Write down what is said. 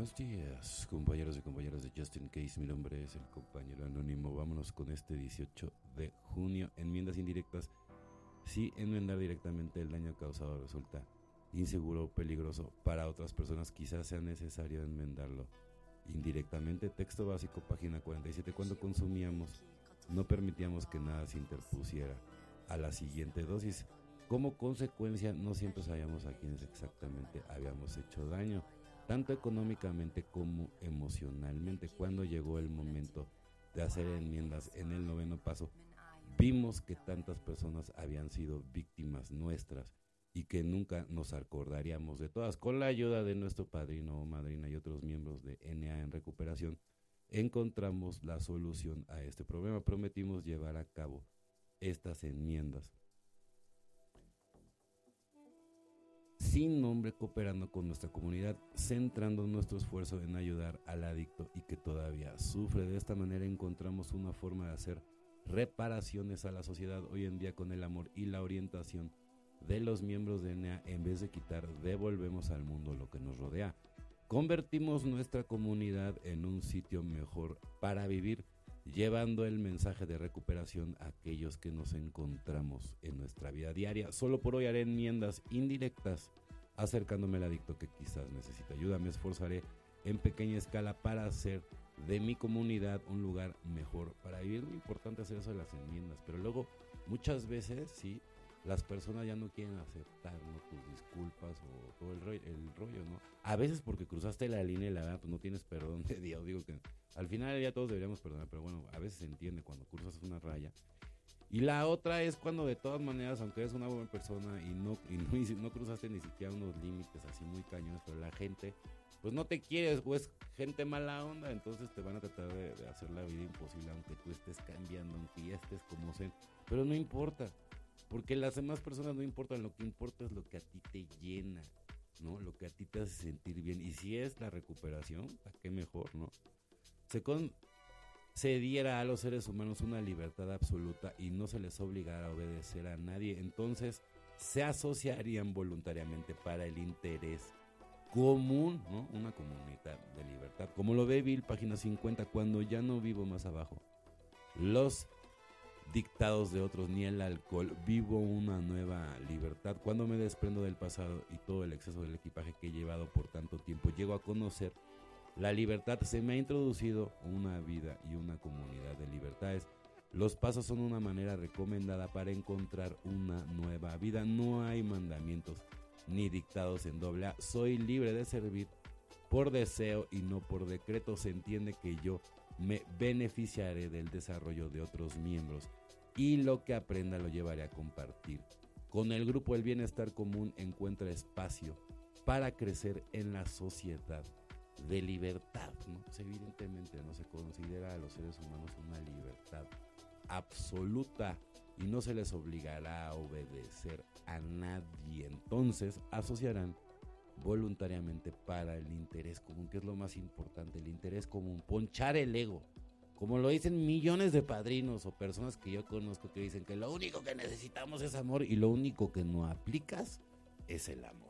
Buenos días, compañeros y compañeras de Justin Case. Mi nombre es el compañero anónimo. Vámonos con este 18 de junio. Enmiendas indirectas. Si enmendar directamente el daño causado resulta inseguro o peligroso para otras personas, quizás sea necesario enmendarlo indirectamente. Texto básico, página 47. Cuando consumíamos, no permitíamos que nada se interpusiera a la siguiente dosis. Como consecuencia, no siempre sabíamos a quienes exactamente habíamos hecho daño tanto económicamente como emocionalmente. Cuando llegó el momento de hacer enmiendas en el noveno paso, vimos que tantas personas habían sido víctimas nuestras y que nunca nos acordaríamos de todas. Con la ayuda de nuestro padrino o madrina y otros miembros de NA en recuperación, encontramos la solución a este problema. Prometimos llevar a cabo estas enmiendas sin nombre cooperando con nuestra comunidad, centrando nuestro esfuerzo en ayudar al adicto y que todavía sufre. De esta manera encontramos una forma de hacer reparaciones a la sociedad hoy en día con el amor y la orientación de los miembros de NEA en vez de quitar, devolvemos al mundo lo que nos rodea. Convertimos nuestra comunidad en un sitio mejor para vivir, llevando el mensaje de recuperación a aquellos que nos encontramos en nuestra vida diaria. Solo por hoy haré enmiendas indirectas acercándome al adicto que quizás necesita ayuda. Me esforzaré en pequeña escala para hacer de mi comunidad un lugar mejor para vivir. Muy importante hacer eso de las enmiendas, pero luego muchas veces sí las personas ya no quieren aceptar tus disculpas o todo el rollo, el rollo, ¿no? A veces porque cruzaste la línea y la verdad pues no tienes perdón de Dios. Digo que al final ya todos deberíamos perdonar, pero bueno, a veces se entiende cuando cruzas una raya y la otra es cuando de todas maneras, aunque eres una buena persona y no, y no, cruzaste ni siquiera unos límites así muy cañones, pero la gente, pues no te quieres, o es gente mala onda, entonces te van a tratar de, hacer la vida imposible, aunque tú estés cambiando, aunque ya estés como sea. Pero no importa, porque las demás personas no importan, lo que importa es lo que a ti te llena, ¿no? Lo que a ti te hace sentir bien. Y si es la recuperación, ¿a qué mejor, no? Se con, se diera a los seres humanos una libertad absoluta y no se les obligara a obedecer a nadie, entonces se asociarían voluntariamente para el interés común, ¿no? Una comunidad de libertad. Como lo ve Bill, página 50, cuando ya no vivo más abajo. Los dictados de otros ni el alcohol, vivo una nueva libertad. Cuando me desprendo del pasado y todo el exceso del equipaje que he llevado por tanto tiempo, llego a conocer la libertad se me ha introducido una vida y una comunidad de libertades. Los pasos son una manera recomendada para encontrar una nueva vida. No hay mandamientos ni dictados en doble A. Soy libre de servir por deseo y no por decreto. Se entiende que yo me beneficiaré del desarrollo de otros miembros y lo que aprenda lo llevaré a compartir. Con el grupo El Bienestar Común encuentra espacio para crecer en la sociedad de libertad, ¿no? Evidentemente no se considera a los seres humanos una libertad absoluta y no se les obligará a obedecer a nadie. Entonces asociarán voluntariamente para el interés común, que es lo más importante, el interés común, ponchar el ego. Como lo dicen millones de padrinos o personas que yo conozco que dicen que lo único que necesitamos es amor y lo único que no aplicas es el amor.